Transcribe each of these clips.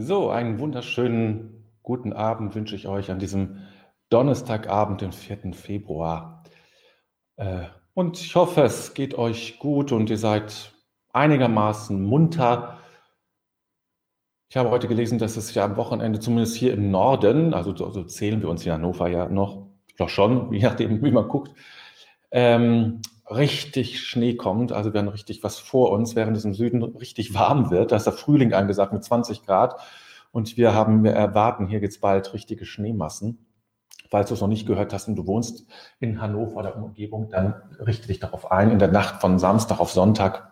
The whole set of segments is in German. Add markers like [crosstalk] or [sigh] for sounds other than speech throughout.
So, einen wunderschönen guten Abend wünsche ich euch an diesem Donnerstagabend, den 4. Februar. Äh, und ich hoffe, es geht euch gut und ihr seid einigermaßen munter. Ich habe heute gelesen, dass es ja am Wochenende, zumindest hier im Norden, also so also zählen wir uns in Hannover ja noch, doch schon, [laughs] je nachdem, wie man guckt, ähm, richtig Schnee kommt. Also wir haben richtig was vor uns, während es im Süden richtig warm wird. Da ist der Frühling angesagt mit 20 Grad. Und wir haben, wir erwarten, hier es bald richtige Schneemassen. Falls du es noch nicht gehört hast und du wohnst in Hannover oder Umgebung, dann richte dich darauf ein. In der Nacht von Samstag auf Sonntag,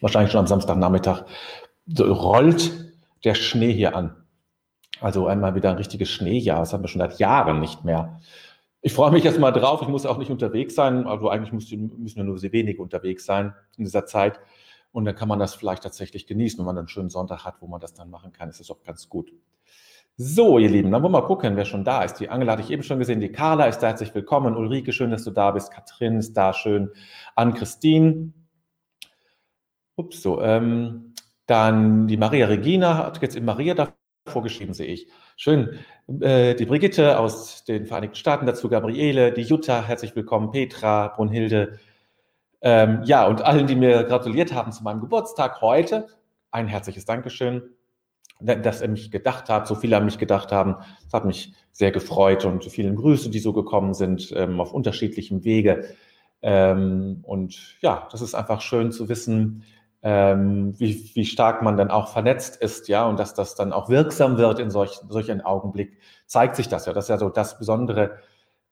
wahrscheinlich schon am Samstagnachmittag, rollt der Schnee hier an. Also einmal wieder ein richtiges Schneejahr. Das haben wir schon seit Jahren nicht mehr. Ich freue mich jetzt mal drauf. Ich muss auch nicht unterwegs sein. Also eigentlich müssen wir nur sehr wenig unterwegs sein in dieser Zeit. Und dann kann man das vielleicht tatsächlich genießen. Wenn man einen schönen Sonntag hat, wo man das dann machen kann, ist das auch ganz gut. So, ihr Lieben, dann wollen wir mal gucken, wer schon da ist. Die Angela hatte ich eben schon gesehen. Die Carla ist da. Herzlich willkommen. Ulrike, schön, dass du da bist. Katrin ist da. Schön. Ann-Christine. Ups, so. Ähm, dann die Maria Regina hat jetzt in Maria da vorgeschrieben, sehe ich. Schön. Äh, die Brigitte aus den Vereinigten Staaten, dazu Gabriele, die Jutta, herzlich willkommen, Petra, Brunhilde. Ähm, ja, und allen, die mir gratuliert haben zu meinem Geburtstag heute, ein herzliches Dankeschön, dass ihr mich gedacht habt, so viele an mich gedacht haben. Das hat mich sehr gefreut und vielen Grüße, die so gekommen sind, ähm, auf unterschiedlichem Wege. Ähm, und ja, das ist einfach schön zu wissen, ähm, wie, wie stark man dann auch vernetzt ist, ja, und dass das dann auch wirksam wird in solch, solch einem Augenblick, zeigt sich das ja. Das ist ja so das Besondere,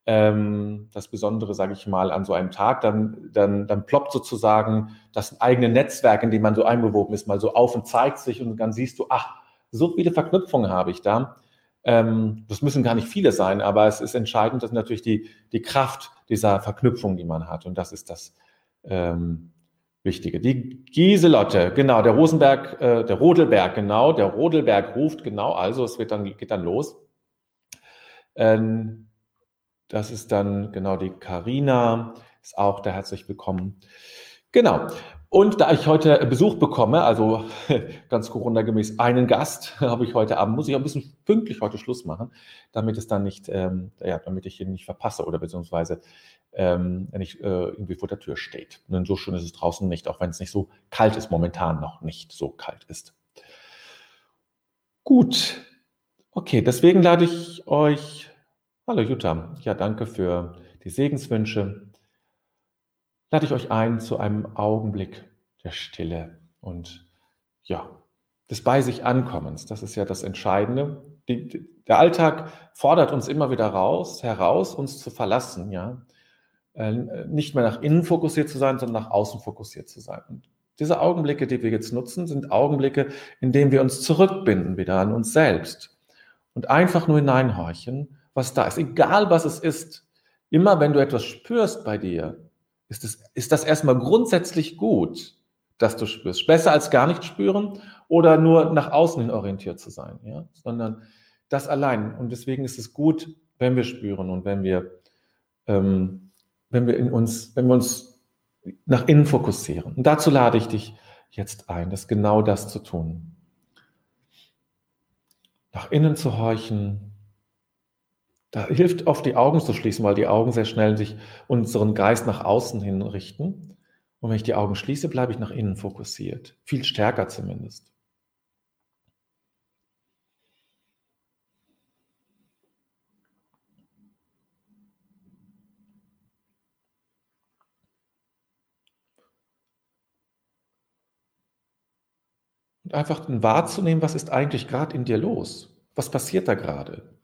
ähm, das Besondere, sage ich mal, an so einem Tag. Dann, dann, dann ploppt sozusagen das eigene Netzwerk, in dem man so einbewoben ist, mal so auf und zeigt sich und dann siehst du, ach, so viele Verknüpfungen habe ich da. Ähm, das müssen gar nicht viele sein, aber es ist entscheidend, dass natürlich die, die Kraft dieser Verknüpfung, die man hat. Und das ist das, ähm, Wichtige. Die Gieselotte, genau, der Rosenberg, äh, der Rodelberg, genau, der Rodelberg ruft, genau, also es wird dann, geht dann los. Ähm, das ist dann, genau, die Karina ist auch da herzlich willkommen. Genau. Und da ich heute Besuch bekomme, also [laughs] ganz Corona-gemäß einen Gast, habe ich heute Abend, muss ich auch ein bisschen pünktlich heute Schluss machen, damit es dann nicht, ähm, ja, damit ich ihn nicht verpasse oder beziehungsweise ähm, nicht äh, irgendwie vor der Tür steht. Denn so schön ist es draußen nicht, auch wenn es nicht so kalt ist, momentan noch nicht so kalt ist. Gut. Okay, deswegen lade ich euch, hallo Jutta, ja, danke für die Segenswünsche lade ich euch ein zu einem Augenblick der Stille und ja, des bei sich Ankommens. Das ist ja das Entscheidende. Die, die, der Alltag fordert uns immer wieder raus, heraus, uns zu verlassen, ja. Äh, nicht mehr nach innen fokussiert zu sein, sondern nach außen fokussiert zu sein. Und diese Augenblicke, die wir jetzt nutzen, sind Augenblicke, in denen wir uns zurückbinden wieder an uns selbst und einfach nur hineinhorchen, was da ist. Egal was es ist. Immer wenn du etwas spürst bei dir, ist, es, ist das erstmal grundsätzlich gut, dass du spürst. Besser als gar nicht spüren oder nur nach außen hin orientiert zu sein, ja? sondern das allein. Und deswegen ist es gut, wenn wir spüren und wenn wir, ähm, wenn wir in uns, wenn wir uns nach innen fokussieren. Und dazu lade ich dich jetzt ein, das genau das zu tun. Nach innen zu horchen, da hilft oft die Augen zu schließen, weil die Augen sehr schnell sich unseren Geist nach außen hin richten. Und wenn ich die Augen schließe, bleibe ich nach innen fokussiert. Viel stärker zumindest. Und einfach wahrzunehmen, was ist eigentlich gerade in dir los? Was passiert da gerade?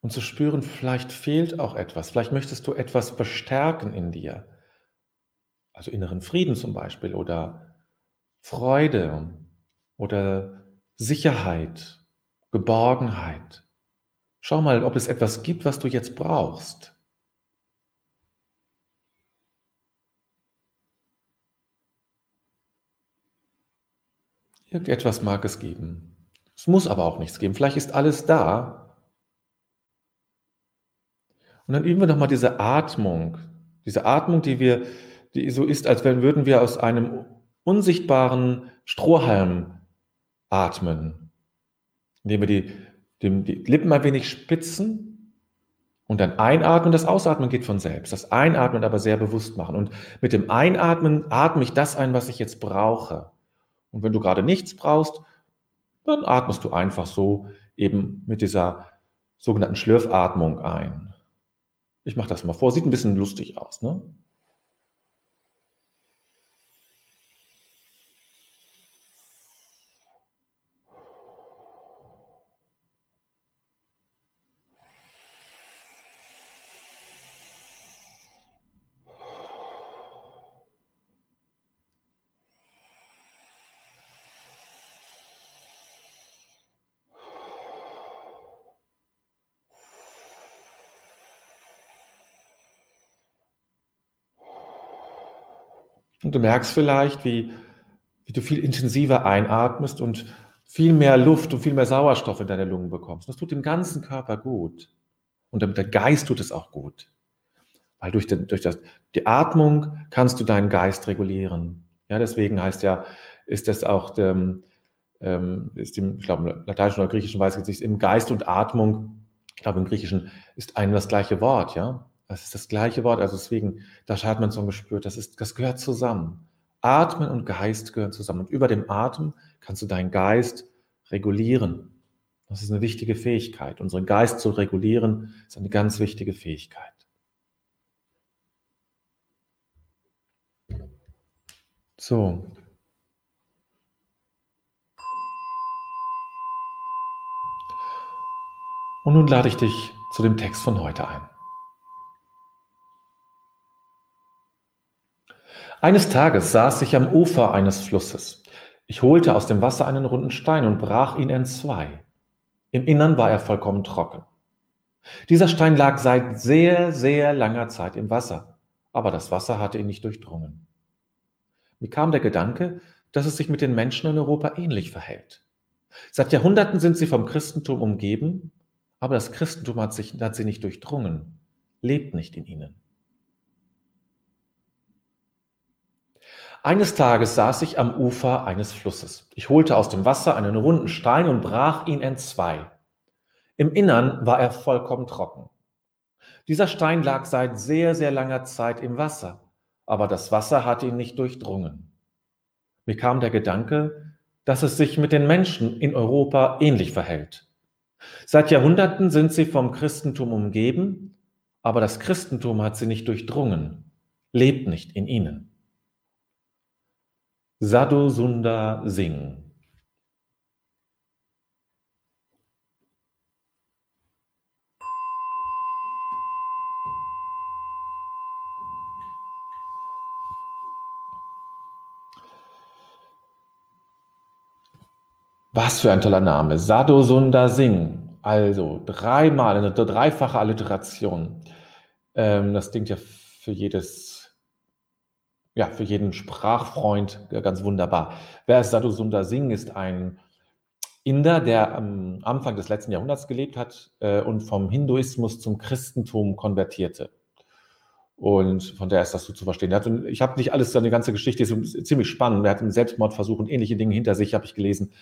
Und zu spüren, vielleicht fehlt auch etwas, vielleicht möchtest du etwas verstärken in dir. Also inneren Frieden zum Beispiel oder Freude oder Sicherheit, Geborgenheit. Schau mal, ob es etwas gibt, was du jetzt brauchst. Irgendetwas mag es geben. Es muss aber auch nichts geben. Vielleicht ist alles da, Und dann üben wir nochmal diese Atmung. Diese Atmung, die wir, die so ist, als wenn würden wir aus einem unsichtbaren Strohhalm atmen. Indem wir die, die, die Lippen ein wenig spitzen und dann einatmen. Das Ausatmen geht von selbst. Das Einatmen aber sehr bewusst machen. Und mit dem Einatmen atme ich das ein, was ich jetzt brauche. Und wenn du gerade nichts brauchst, dann atmest du einfach so eben mit dieser sogenannten Schlürfatmung ein. Ich mache das mal vor, sieht ein bisschen lustig aus. Ne? Und du merkst vielleicht, wie, wie du viel intensiver einatmest und viel mehr Luft und viel mehr Sauerstoff in deine Lungen bekommst. Das tut dem ganzen Körper gut. Und der Geist tut es auch gut. Weil durch, den, durch das, die Atmung kannst du deinen Geist regulieren. Ja, deswegen heißt ja, ist das auch, dem, ähm, ist im, ich glaube, im Lateinischen oder Griechischen weiß ich jetzt nicht, im Geist und Atmung, ich glaube, im Griechischen ist ein das gleiche Wort, ja. Das ist das gleiche Wort. Also deswegen, da hat man so gespürt, das, ist, das gehört zusammen. Atmen und Geist gehören zusammen. Und über dem Atem kannst du deinen Geist regulieren. Das ist eine wichtige Fähigkeit. Unseren Geist zu regulieren ist eine ganz wichtige Fähigkeit. So. Und nun lade ich dich zu dem Text von heute ein. Eines Tages saß ich am Ufer eines Flusses. Ich holte aus dem Wasser einen runden Stein und brach ihn entzwei. Im Innern war er vollkommen trocken. Dieser Stein lag seit sehr, sehr langer Zeit im Wasser, aber das Wasser hatte ihn nicht durchdrungen. Mir kam der Gedanke, dass es sich mit den Menschen in Europa ähnlich verhält. Seit Jahrhunderten sind sie vom Christentum umgeben, aber das Christentum hat, sich, hat sie nicht durchdrungen, lebt nicht in ihnen. Eines Tages saß ich am Ufer eines Flusses. Ich holte aus dem Wasser einen runden Stein und brach ihn entzwei. Im Innern war er vollkommen trocken. Dieser Stein lag seit sehr, sehr langer Zeit im Wasser, aber das Wasser hatte ihn nicht durchdrungen. Mir kam der Gedanke, dass es sich mit den Menschen in Europa ähnlich verhält. Seit Jahrhunderten sind sie vom Christentum umgeben, aber das Christentum hat sie nicht durchdrungen, lebt nicht in ihnen. Sadhu Sundar Singh. Was für ein toller Name. Sadhu Sundar Singh. Also dreimal, eine dreifache Alliteration. Ähm, das klingt ja für jedes ja, für jeden Sprachfreund ganz wunderbar. Wer ist Sadhu Sundar Singh? Ist ein Inder, der am Anfang des letzten Jahrhunderts gelebt hat äh, und vom Hinduismus zum Christentum konvertierte. Und von der ist das so zu verstehen. Hat, ich habe nicht alles, seine ganze Geschichte ist ziemlich spannend. Er hat einen Selbstmordversuch und ähnliche Dinge hinter sich, habe ich gelesen.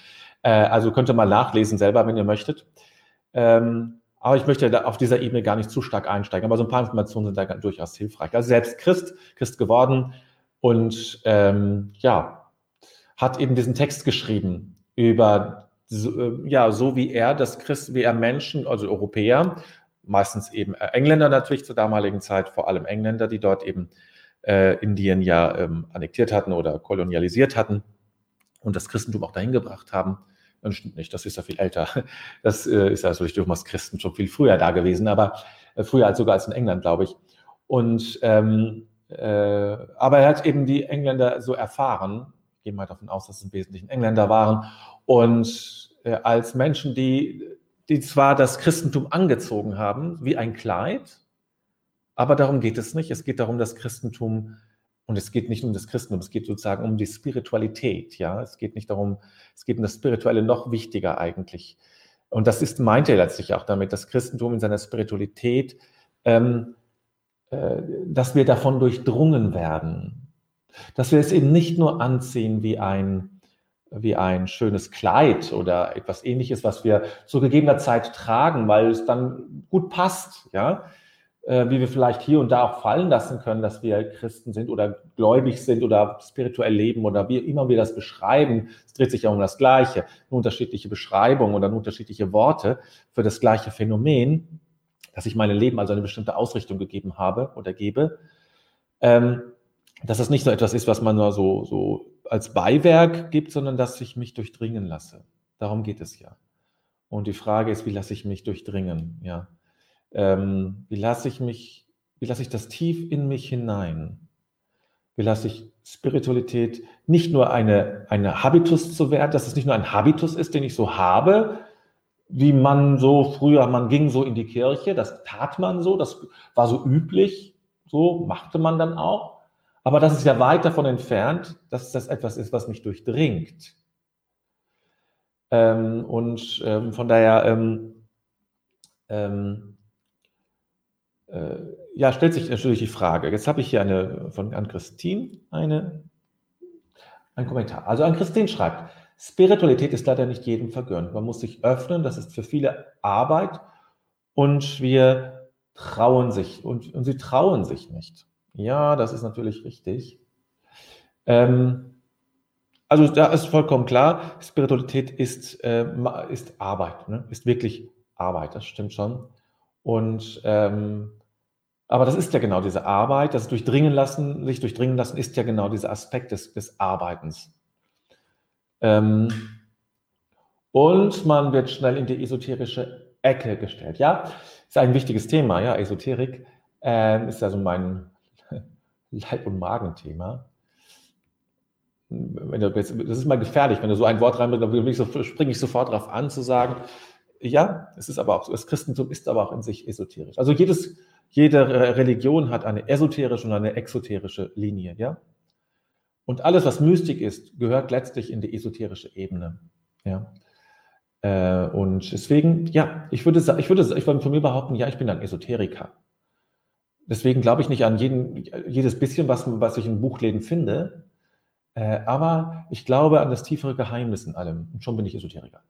Äh, also könnt ihr mal nachlesen selber, wenn ihr möchtet. Ähm, aber ich möchte auf dieser Ebene gar nicht zu stark einsteigen. Aber so ein paar Informationen sind da durchaus hilfreich. Also selbst Christ, Christ geworden, und ähm, ja, hat eben diesen Text geschrieben über so, äh, ja, so wie er das Christ, wie er Menschen, also Europäer, meistens eben äh, Engländer natürlich zur damaligen Zeit, vor allem Engländer, die dort eben äh, Indien ja ähm, annektiert hatten oder kolonialisiert hatten und das Christentum auch dahin gebracht haben. Das stimmt nicht, das ist ja viel älter. [laughs] Das äh, ist ja also durch das Christentum viel früher da gewesen, aber äh, früher als sogar als in England, glaube ich. Und ähm, äh, aber er hat eben die Engländer so erfahren, ich gehe mal davon aus, dass es im Wesentlichen Engländer waren, und äh, als Menschen, die, die zwar das Christentum angezogen haben, wie ein Kleid, aber darum geht es nicht. Es geht darum, das Christentum, und es geht nicht um das Christentum, es geht sozusagen um die Spiritualität. Ja, es geht nicht darum, es geht um das Spirituelle noch wichtiger eigentlich. Und das ist, meint er letztlich auch damit, das Christentum in seiner Spiritualität ähm, äh, dass wir davon durchdrungen werden. Dass wir es eben nicht nur anziehen wie ein, wie ein schönes Kleid oder etwas ähnliches, was wir zu gegebener Zeit tragen, weil es dann gut passt, ja, äh, wie wir vielleicht hier und da auch fallen lassen können, dass wir Christen sind oder gläubig sind oder spirituell leben oder wie immer wir das beschreiben. Es dreht sich ja um das Gleiche, nur unterschiedliche Beschreibungen oder nur unterschiedliche Worte für das gleiche Phänomen, dass ich meinem Leben also eine bestimmte Ausrichtung gegeben habe oder gebe. Ähm, dass das nicht so etwas ist, was man nur so, so als Beiwerk gibt, sondern dass ich mich durchdringen lasse. Darum geht es ja. Und die Frage ist, wie lasse ich mich durchdringen? Ja. Ähm, wie lasse ich mich, wie lasse ich das tief in mich hinein? Wie lasse ich Spiritualität nicht nur eine, eine Habitus zu werden, dass es nicht nur ein Habitus ist, den ich so habe, wie man so früher, man ging so in die Kirche, das tat man so, das war so üblich, so machte man dann auch. Aber das ist ja weit davon entfernt, dass das etwas ist, was mich durchdringt. Ähm, und ähm, von daher ähm, ähm äh, ja, stellt sich natürlich die Frage. Jetzt habe ich hier eine von an Christine eine, ein Kommentar. Also an Christine schreibt, Spiritualität ist leider nicht jedem vergönnt. Man muss sich öffnen, das ist für viele Arbeit und wir trauen sich und, und sie trauen sich nicht. Ja, das ist natürlich richtig. Ähm, also da ist vollkommen klar, Spiritualität ist, äh, ist Arbeit, ne? ist wirklich Arbeit, das stimmt schon. Und ähm, aber das ist ja genau diese Arbeit, das durchdringen lassen, sich durchdringen lassen, ist ja genau dieser Aspekt des, des Arbeitens. Ähm, und man wird schnell in die esoterische Ecke gestellt. Ja, ist ein wichtiges Thema, ja, Esoterik äh, ist also mein [laughs] Leib- und Magenthema. das ist mal gefährlich, wenn du so ein Wort reinbringst, dann springe ich sofort darauf an, zu sagen, ja, es ist aber auch so, das Christentum ist aber auch in sich esoterisch. Also jedes, jede Religion hat eine esoterische und eine exoterische Linie, ja. Und alles, was Mystik ist, gehört letztlich in die esoterische Ebene, ja. Äh, und deswegen, ja, ich würde, ich würde, ich würde von mir behaupten, ja, ich bin ein Esoteriker. Deswegen glaube ich nicht an jeden, jedes bisschen, was, was ich in Buchläden finde, äh, aber ich glaube an das tiefere Geheimnis in allem. Und schon bin ich Esoteriker.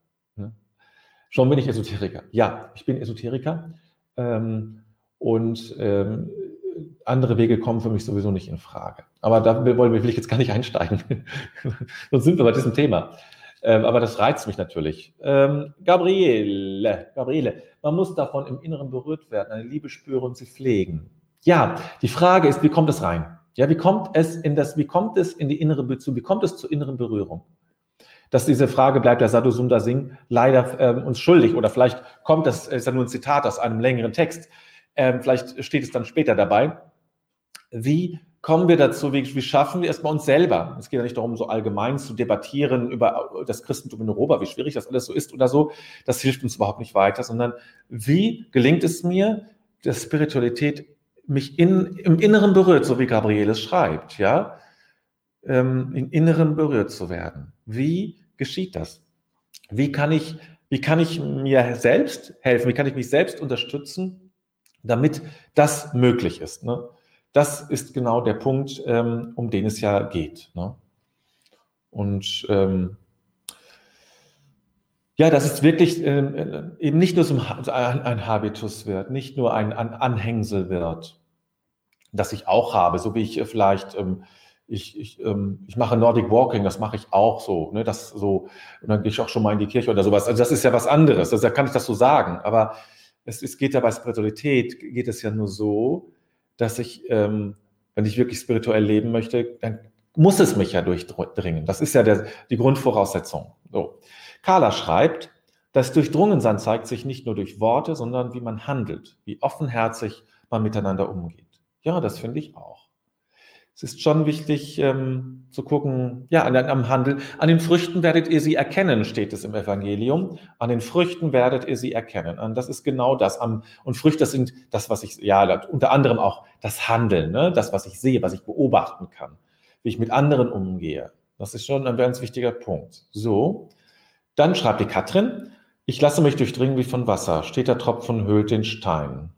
Schon bin ich Esoteriker. Ja, ich bin Esoteriker. Ähm, und ähm, andere Wege kommen für mich sowieso nicht in Frage. Aber da will ich jetzt gar nicht einsteigen. [laughs] Sonst sind wir bei diesem Thema. Ähm, aber das reizt mich natürlich. Ähm, Gabriele, Gabriele, man muss davon im Inneren berührt werden, eine Liebe spüren und sie pflegen. Ja, die Frage ist, wie kommt es rein? Ja, wie kommt es in das, wie kommt es in die innere Beziehung, wie kommt es zur inneren Berührung? dass diese Frage bleibt der Sadhu Sundar Singh leider ähm, uns schuldig. Oder vielleicht kommt das, ist ja nur ein Zitat aus einem längeren Text. Ähm, vielleicht steht es dann später dabei. Wie kommen wir dazu? Wie, wie schaffen wir bei uns selber? Es geht ja nicht darum, so allgemein zu debattieren über das Christentum in Europa, wie schwierig das alles so ist oder so. Das hilft uns überhaupt nicht weiter, sondern wie gelingt es mir, dass Spiritualität mich in, im Inneren berührt, so wie Gabriele es schreibt, ja? ähm, im Inneren berührt zu werden. Wie geschieht das? Wie kann ich, wie kann ich mir selbst helfen? Wie kann ich mich selbst unterstützen, damit das möglich ist? Ne? Das ist genau der Punkt, ähm, um den es ja geht. Ne? Und ähm, ja, dass es wirklich äh, eben nicht nur so ein, Habitus wird, nicht nur ein, Anhängsel wird, das ich auch habe, so wie ich vielleicht ähm, ich, ich, ähm, ich mache Nordic Walking, das mache ich auch so, ne, das so, und dann gehe ich auch schon mal in die Kirche oder sowas. Also das ist ja was anderes, also da kann ich das so sagen. Aber es, es geht ja bei Spiritualität, geht es ja nur so, dass ich, ähm, wenn ich wirklich spirituell leben möchte, dann muss es mich ja durchdringen. Das ist ja der, die Grundvoraussetzung. So. Carla schreibt, das Durchdrungensein zeigt sich nicht nur durch Worte, sondern wie man handelt, wie offenherzig man miteinander umgeht. Ja, das finde ich auch. Es ist schon wichtig ähm, zu gucken, ja, an, am Handel. An den Früchten werdet ihr sie erkennen, steht es im Evangelium. An den Früchten werdet ihr sie erkennen. Und das ist genau das. Und Früchte sind das, was ich, ja, unter anderem auch das Handeln, ne? das, was ich sehe, was ich beobachten kann, wie ich mit anderen umgehe. Das ist schon ein ganz wichtiger Punkt. So, dann schreibt die Katrin, ich lasse mich durchdringen wie von Wasser. Steht der Tropfen höhlt den Stein.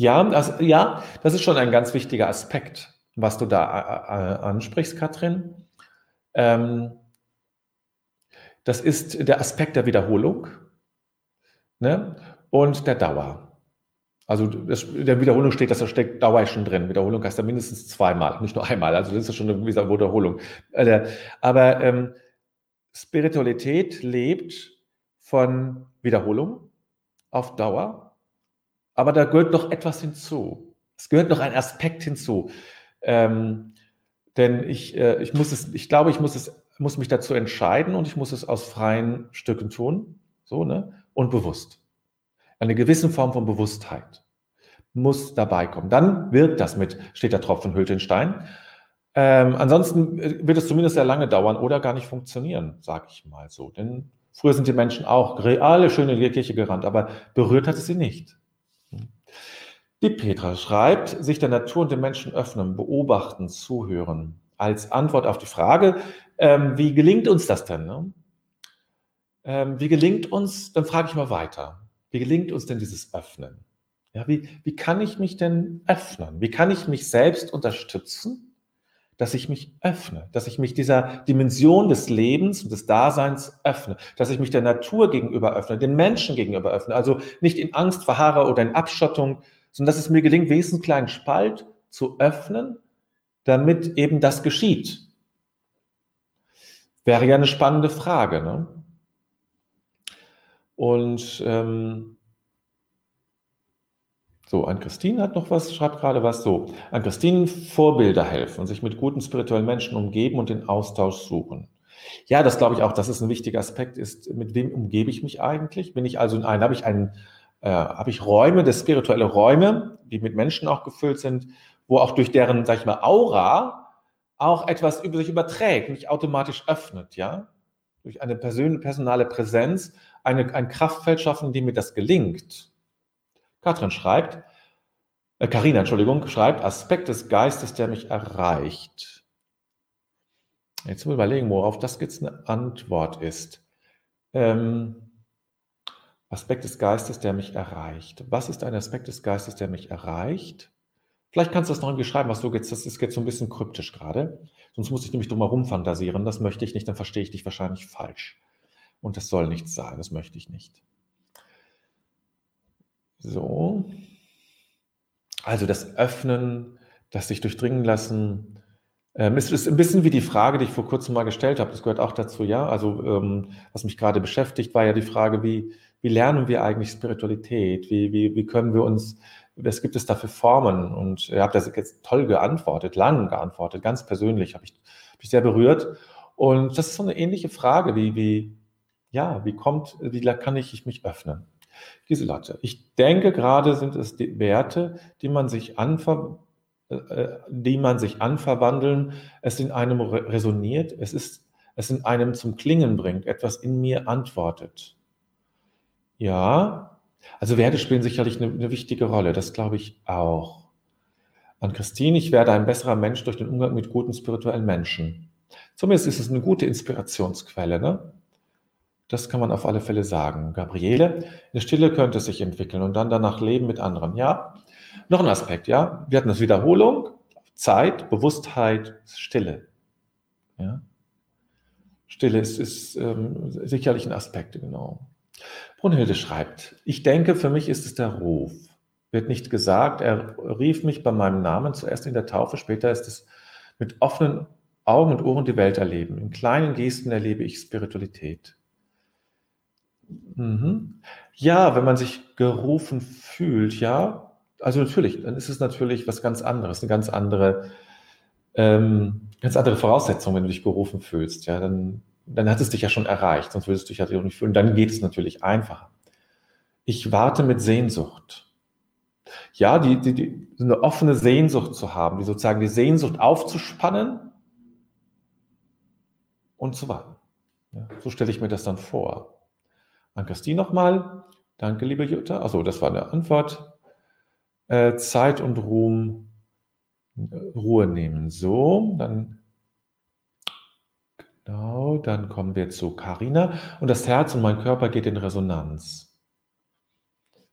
Ja, also, ja, das ist schon ein ganz wichtiger Aspekt, was du da äh, äh, ansprichst, Katrin. Ähm, das ist der Aspekt der Wiederholung ne? und der Dauer. Also das, der Wiederholung steht, dass da steckt Dauer schon drin. Wiederholung heißt ja mindestens zweimal, nicht nur einmal. Also das ist schon eine Wiederholung. Äh, aber ähm, Spiritualität lebt von Wiederholung auf Dauer. Aber da gehört noch etwas hinzu. Es gehört noch ein Aspekt hinzu. Ähm, denn ich, äh, ich muss es, ich glaube, ich muss es, muss mich dazu entscheiden und ich muss es aus freien Stücken tun. So, ne? Und bewusst. Eine gewisse Form von Bewusstheit muss dabei kommen. Dann wirkt das mit, steht der Tropfen hüllt den Stein. Ähm, ansonsten äh, wird es zumindest sehr lange dauern oder gar nicht funktionieren, sage ich mal so. Denn früher sind die Menschen auch alle schön in die Kirche gerannt, aber berührt hat es sie nicht. Die Petra schreibt, sich der Natur und den Menschen öffnen, beobachten, zuhören. Als Antwort auf die Frage, ähm, wie gelingt uns das denn? Ne? Ähm, wie gelingt uns, dann frage ich mal weiter. Wie gelingt uns denn dieses Öffnen? Ja, wie, wie kann ich mich denn öffnen? Wie kann ich mich selbst unterstützen, dass ich mich öffne, dass ich mich dieser Dimension des Lebens und des Daseins öffne, dass ich mich der Natur gegenüber öffne, den Menschen gegenüber öffne, also nicht in Angst verharre oder in Abschottung, sondern dass es mir gelingt, wenigstens einen kleinen Spalt zu öffnen, damit eben das geschieht. Wäre ja eine spannende Frage. Ne? Und ähm, so, an Christine hat noch was, schreibt gerade was so. An Christine Vorbilder helfen, sich mit guten spirituellen Menschen umgeben und den Austausch suchen. Ja, das glaube ich auch, dass es ein wichtiger Aspekt ist. Mit wem umgebe ich mich eigentlich? Bin ich also in einem, habe ich einen, äh, habe ich Räume, das spirituelle Räume, die mit Menschen auch gefüllt sind, wo auch durch deren, sag ich mal, Aura auch etwas über sich überträgt, mich automatisch öffnet, ja? Durch eine personale Präsenz eine, ein Kraftfeld schaffen, dem mir das gelingt. Katrin schreibt, äh, Carina, Entschuldigung, schreibt, Aspekt des Geistes, der mich erreicht. Jetzt mal überlegen, worauf das jetzt eine Antwort ist. Ähm, Aspekt des Geistes, der mich erreicht. Was ist ein Aspekt des Geistes, der mich erreicht? Vielleicht kannst du das noch irgendwie schreiben, was du jetzt, das ist jetzt so ein bisschen kryptisch gerade. Sonst muss ich nämlich drum herum fantasieren. Das möchte ich nicht, dann verstehe ich dich wahrscheinlich falsch. Und das soll nichts sein, das möchte ich nicht. So. Also das Öffnen, das sich durchdringen lassen. Ähm, es ist ein bisschen wie die Frage, die ich vor kurzem mal gestellt habe. Das gehört auch dazu, ja. Also ähm, was mich gerade beschäftigt, war ja die Frage, wie, wie lernen wir eigentlich Spiritualität? Wie, wie, wie können wir uns, was gibt es da für Formen? Und ihr habt das jetzt toll geantwortet, lang geantwortet, ganz persönlich, habe ich mich sehr berührt. Und das ist so eine ähnliche Frage, wie, wie, ja, wie kommt, wie kann ich mich öffnen? Giselotte, ich denke gerade sind es die Werte, die man sich anver, äh, äh, die man sich anverwandeln, es in einem resoniert, es ist, es in einem zum Klingen bringt, etwas in mir antwortet. Ja, also Werte spielen sicherlich eine, eine wichtige Rolle, das glaube ich auch. An Christine, ich werde ein besserer Mensch durch den Umgang mit guten spirituellen Menschen. Zumindest ist es eine gute Inspirationsquelle, ne? Das kann man auf alle Fälle sagen. Gabriele, eine Stille könnte sich entwickeln und dann danach leben mit anderen. Ja, noch ein Aspekt, ja. Wir hatten das Wiederholung, Zeit, Bewusstheit, Stille. Ja. Stille ist, ist ähm, sicherlich ein Aspekt, genau. Brunhilde schreibt, ich denke, für mich ist es der Ruf. Wird nicht gesagt, er rief mich bei meinem Namen zuerst in der Taufe, später ist es mit offenen Augen und Ohren die Welt erleben. In kleinen Gesten erlebe ich Spiritualität. Mhm. Ja, wenn man sich gerufen fühlt, ja, also natürlich, dann ist es natürlich was ganz anderes, eine ganz andere, ähm, ganz andere Voraussetzung, wenn du dich gerufen fühlst. Ja, dann, dann hat es dich ja schon erreicht, sonst würdest du dich ja auch nicht fühlen. Dann geht es natürlich einfacher. Ich warte mit Sehnsucht. Ja, die, die, die, eine offene Sehnsucht zu haben, die sozusagen die Sehnsucht aufzuspannen und zu warten. Ja, so stelle ich mir das dann vor. An Christine nochmal. Danke, liebe Jutta. Achso, das war eine Antwort. Äh, Zeit und Ruhm, Ruhe nehmen. So, dann genau, dann kommen wir zu Karina und das Herz und mein Körper geht in Resonanz.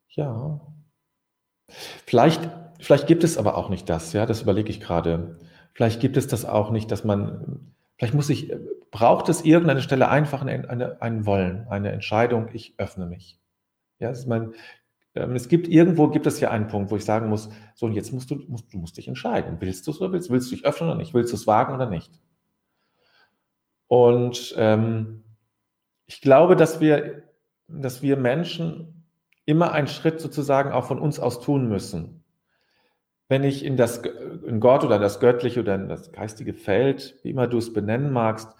Ja. Vielleicht, vielleicht gibt es aber auch nicht das, ja, das überlege ich gerade. Vielleicht gibt es das auch nicht, dass man, vielleicht muss ich, braucht es irgendeine Stelle einfach eine, eine, ein Wollen, eine Entscheidung, ich öffne mich. Ja, ist mein, ähm, es gibt irgendwo gibt es ja einen Punkt, wo ich sagen muss, so und jetzt musst du, musst, du musst dich entscheiden. Willst du es oder willst, willst du dich öffnen oder nicht? Willst du es wagen oder nicht? Und ähm, ich glaube, dass wir, dass wir Menschen immer einen Schritt sozusagen auch von uns aus tun müssen. Wenn ich in das in Gott oder in das Göttliche oder in das geistige Feld, wie immer du es benennen magst,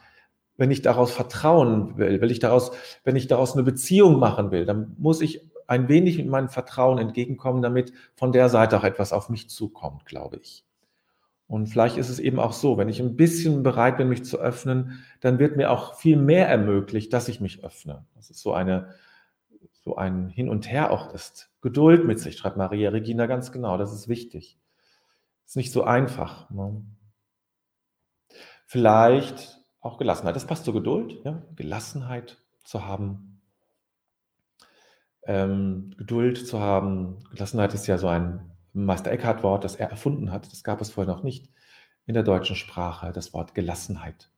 wenn ich daraus vertrauen will, will ich daraus, wenn ich daraus eine Beziehung machen will, dann muss ich ein wenig mit meinem Vertrauen entgegenkommen, damit von der Seite auch etwas auf mich zukommt, glaube ich. Und vielleicht ist es eben auch so, wenn ich ein bisschen bereit bin, mich zu öffnen, dann wird mir auch viel mehr ermöglicht, dass ich mich öffne. Das ist so eine, so ein Hin und Her auch ist. Geduld mit sich, schreibt Maria Regina ganz genau. Das ist wichtig. Ist nicht so einfach. Ne? Vielleicht auch Gelassenheit. Das passt zur Geduld, ja? Gelassenheit zu haben. Ähm, Geduld zu haben. Gelassenheit ist ja so ein Meister Eckhart-Wort, das er erfunden hat. Das gab es vorher noch nicht in der deutschen Sprache, das Wort Gelassenheit.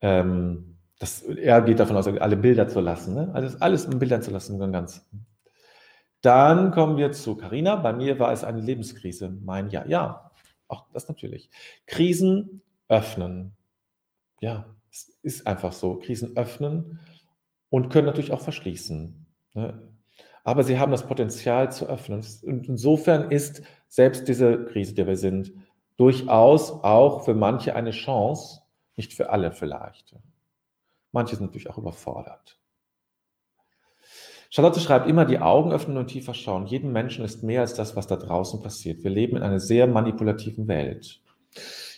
Ähm, das, er geht davon aus, alle Bilder zu lassen. Ne? Also alles in Bildern zu lassen, ganz. Dann kommen wir zu Carina. Bei mir war es eine Lebenskrise. Mein Ja, ja, auch das natürlich. Krisen öffnen. Ja, es ist einfach so. Krisen öffnen und können natürlich auch verschließen. Ne? Aber sie haben das Potenzial zu öffnen. Und insofern ist selbst diese Krise, die wir sind, durchaus auch für manche eine Chance, nicht für alle vielleicht. Manche sind natürlich auch überfordert. Charlotte schreibt immer, die Augen öffnen und tiefer schauen. Jedem Menschen ist mehr als das, was da draußen passiert. Wir leben in einer sehr manipulativen Welt.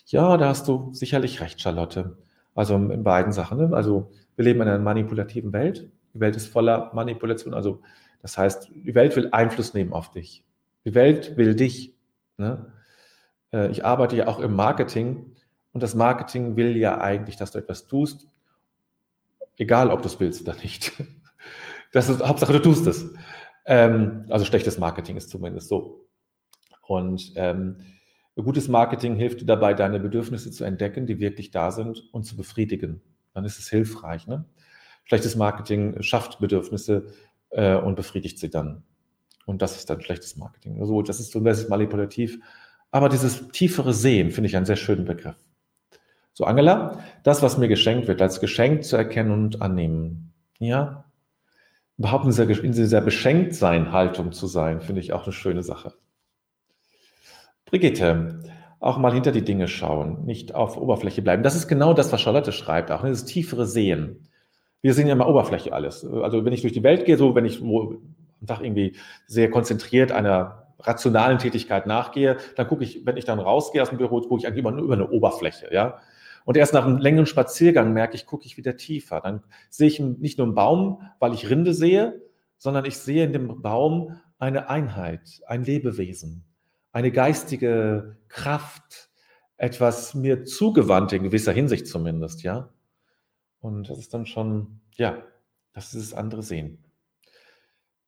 Ja, da hast du sicherlich recht, Charlotte. Also in beiden Sachen. Ne? Also wir leben in einer manipulativen Welt. Die Welt ist voller Manipulation. Also das heißt, die Welt will Einfluss nehmen auf dich. Die Welt will dich. Ne? Äh, ich arbeite ja auch im Marketing und das Marketing will ja eigentlich, dass du etwas tust, egal ob du es willst oder nicht. [laughs] Das ist Hauptsache, du tust es. Ähm, also schlechtes Marketing ist zumindest so. Und ähm, gutes Marketing hilft dir dabei, deine Bedürfnisse zu entdecken, die wirklich da sind und zu befriedigen. Dann ist es hilfreich. Ne? Schlechtes Marketing schafft Bedürfnisse, äh, und befriedigt sie dann. Und das ist dann schlechtes Marketing. Also das ist so ein bisschen manipulativ. Aber dieses tiefere Sehen finde ich einen sehr schönen Begriff. So, Angela, das, was mir geschenkt wird, als Geschenk zu erkennen und annehmen. Ja, überhaupt in dieser, dieser Beschenktsein-Haltung zu sein, finde ich auch eine schöne Sache. Brigitte, auch mal hinter die Dinge schauen, nicht auf Oberfläche bleiben. Das ist genau das, was Charlotte schreibt, auch dieses tiefere Sehen wir sehen ja immer Oberfläche alles. Also wenn ich durch die Welt gehe, so wenn ich am Tag irgendwie sehr konzentriert einer rationalen Tätigkeit nachgehe, dann gucke ich, wenn ich dann rausgehe aus dem Büro, gucke ich eigentlich immer nur über eine Oberfläche, ja. Und erst nach einem längeren Spaziergang merke ich, gucke ich wieder tiefer. Dann sehe ich nicht nur einen Baum, weil ich Rinde sehe, sondern ich sehe in dem Baum eine Einheit, ein Lebewesen, eine geistige Kraft, etwas mir zugewandt in gewisser Hinsicht zumindest, ja. Und das ist dann schon, ja, das ist das andere Sehen.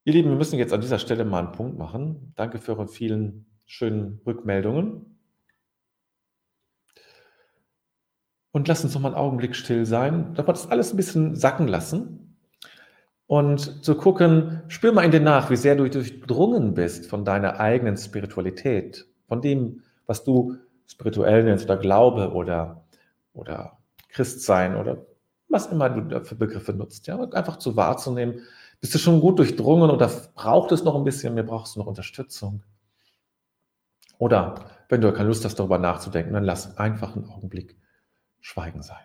Ihr Lieben, wir müssen jetzt an dieser Stelle mal einen Punkt machen. Danke für eure vielen schönen Rückmeldungen. Und lasst uns noch mal einen Augenblick still sein, dass wir das alles ein bisschen sacken lassen und zu gucken, spür mal in dir nach, wie sehr du durchdrungen bist von deiner eigenen Spiritualität, von dem, was du spirituell nennst oder Glaube oder, oder Christsein oder was immer du für Begriffe nutzt, ja, einfach zu wahrzunehmen, bist du schon gut durchdrungen oder braucht es noch ein bisschen, mir brauchst du noch Unterstützung. Oder wenn du keine Lust hast, darüber nachzudenken, dann lass einfach einen Augenblick Schweigen sein.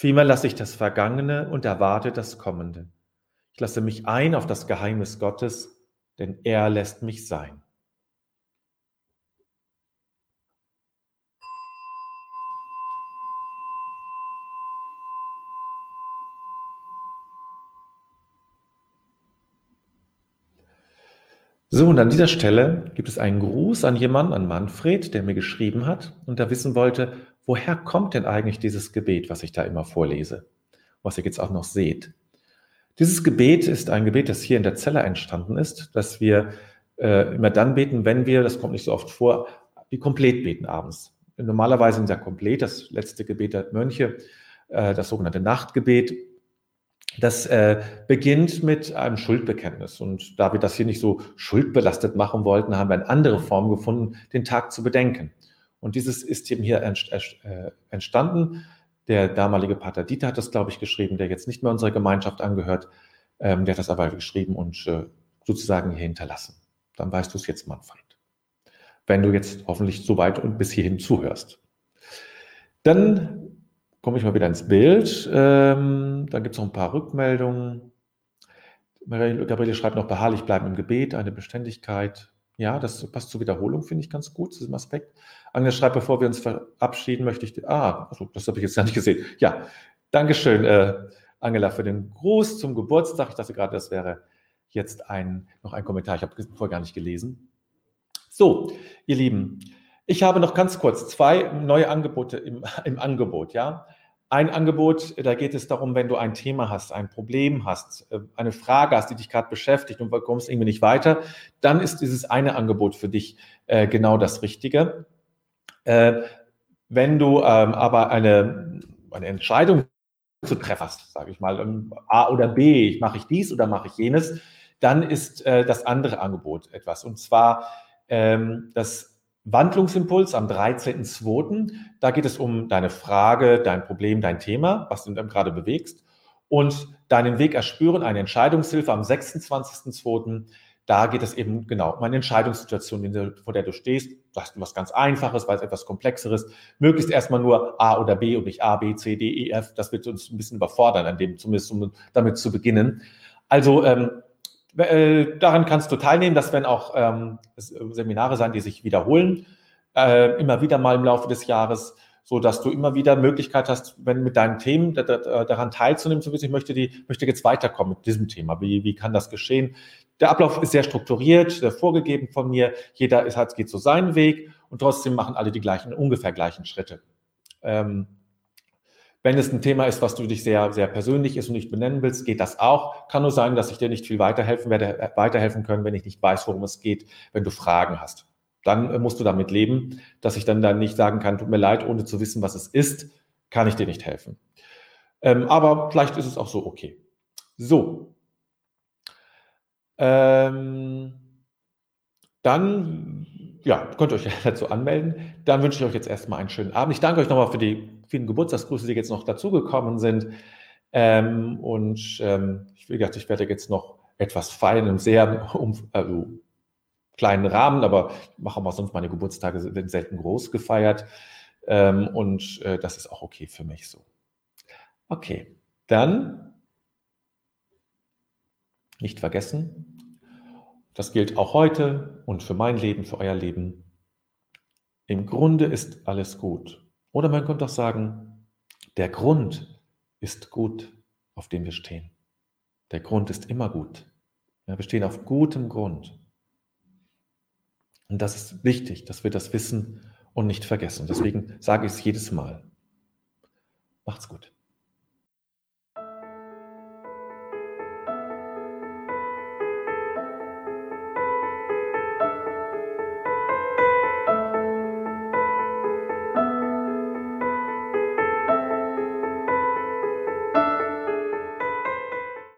Vielmehr lasse ich das Vergangene und erwarte das Kommende. Ich lasse mich ein auf das Geheimnis Gottes, denn er lässt mich sein. So, und an dieser Stelle gibt es einen Gruß an jemanden, an Manfred, der mir geschrieben hat und der wissen wollte, woher kommt denn eigentlich dieses Gebet, was ich da immer vorlese, was ihr jetzt auch noch seht. Dieses Gebet ist ein Gebet, das hier in der Zelle entstanden ist, dass wir äh, immer dann beten, wenn wir, das kommt nicht so oft vor, die komplett beten abends. Normalerweise sind ja komplett, das letzte Gebet der Mönche, äh, das sogenannte Nachtgebet, das äh, beginnt mit einem Schuldbekenntnis. Und da wir das hier nicht so schuldbelastet machen wollten, haben wir eine andere Form gefunden, den Tag zu bedenken. Und dieses ist eben hier äh, entstanden. Der damalige Pater Dieter hat das, glaube ich, geschrieben, der jetzt nicht mehr unserer Gemeinschaft angehört. Ähm, der hat das aber geschrieben und äh, sozusagen hier hinterlassen. Dann weißt du es jetzt, Manfred. Wenn du jetzt hoffentlich so weit und bis hierhin zuhörst. Dann komme ich mal wieder ins Bild. Ähm, dann gibt es noch ein paar Rückmeldungen. Gabriele schreibt noch beharrlich bleiben im Gebet, eine Beständigkeit. Ja, das passt zur Wiederholung, finde ich ganz gut, zu diesem Aspekt. Agnes schreibt, bevor wir uns verabschieden, möchte ich, ah, also das habe ich jetzt gar nicht gesehen. Ja, Dankeschön, äh, Angela, für den Gruß zum Geburtstag. Ich dachte gerade, das wäre jetzt ein, noch ein Kommentar. Ich habe vorher gar nicht gelesen. So, ihr Lieben, ich habe noch ganz kurz zwei neue Angebote im, [laughs] im Angebot, ja. Ein Angebot, da geht es darum, wenn du ein Thema hast, ein Problem hast, äh, eine Frage hast, die dich gerade beschäftigt und du kommst irgendwie nicht weiter, dann ist dieses eine Angebot für dich äh, genau das Richtige. Äh, wenn du ähm, aber eine, eine Entscheidung zu treffen hast, sage ich mal, ähm, A oder B, mache ich dies oder mache ich jenes, dann ist das andere Angebot etwas. Und zwar ähm, das Wandlungsimpuls am 13.02. Da geht es um deine Frage, dein Problem, dein Thema, was du gerade bewegst. Und deinen Weg erspüren, eine Entscheidungshilfe am 26.02. Da geht es eben genau um eine Entscheidungssituation, vor der du stehst. Du hast was ganz Einfaches, weil es etwas Komplexeres. Möglichst erstmal nur A oder B und nicht A, B, C, D, E, F. Das wird uns ein bisschen überfordern, an dem, zumindest um damit zu beginnen. Also ähm, äh, daran kannst du teilnehmen. Das werden auch ähm, Seminare sein, die sich wiederholen, äh, immer wieder mal im Laufe des Jahres, so dass du immer wieder Möglichkeit hast, wenn mit deinen Themen da, da, daran teilzunehmen, zu wissen, ich möchte die, möchte jetzt weiterkommen mit diesem Thema. Wie, wie kann das geschehen? Der Ablauf ist sehr strukturiert, sehr vorgegeben von mir. Jeder ist, hat, geht so seinen Weg und trotzdem machen alle die gleichen, ungefähr gleichen Schritte. Ähm, wenn es ein Thema ist, was du dich sehr, sehr persönlich ist und nicht benennen willst, geht das auch. Kann nur sein, dass ich dir nicht viel weiterhelfen werde, äh, weiterhelfen können, wenn ich nicht weiß, worum es geht, wenn du Fragen hast. Dann äh, musst du damit leben, dass ich dann, dann nicht sagen kann, tut mir leid, ohne zu wissen, was es ist, kann ich dir nicht helfen. Ähm, aber vielleicht ist es auch so okay. So. Ähm, dann ja, könnt ihr euch [laughs] dazu anmelden. Dann wünsche ich euch jetzt erstmal einen schönen Abend. Ich danke euch nochmal für die vielen Geburtstagsgrüße, die jetzt noch dazugekommen sind. Ähm, und ähm, ich, wie gesagt, ich werde jetzt noch etwas feiern im sehr um, also kleinen Rahmen, aber ich mache auch sonst meine Geburtstage sind selten groß gefeiert. Ähm, und äh, das ist auch okay für mich so. Okay, dann nicht vergessen. Das gilt auch heute und für mein Leben, für euer Leben. Im Grunde ist alles gut. Oder man könnte auch sagen, der Grund ist gut, auf dem wir stehen. Der Grund ist immer gut. Ja, wir stehen auf gutem Grund. Und das ist wichtig, dass wir das wissen und nicht vergessen. Deswegen sage ich es jedes Mal. Macht's gut.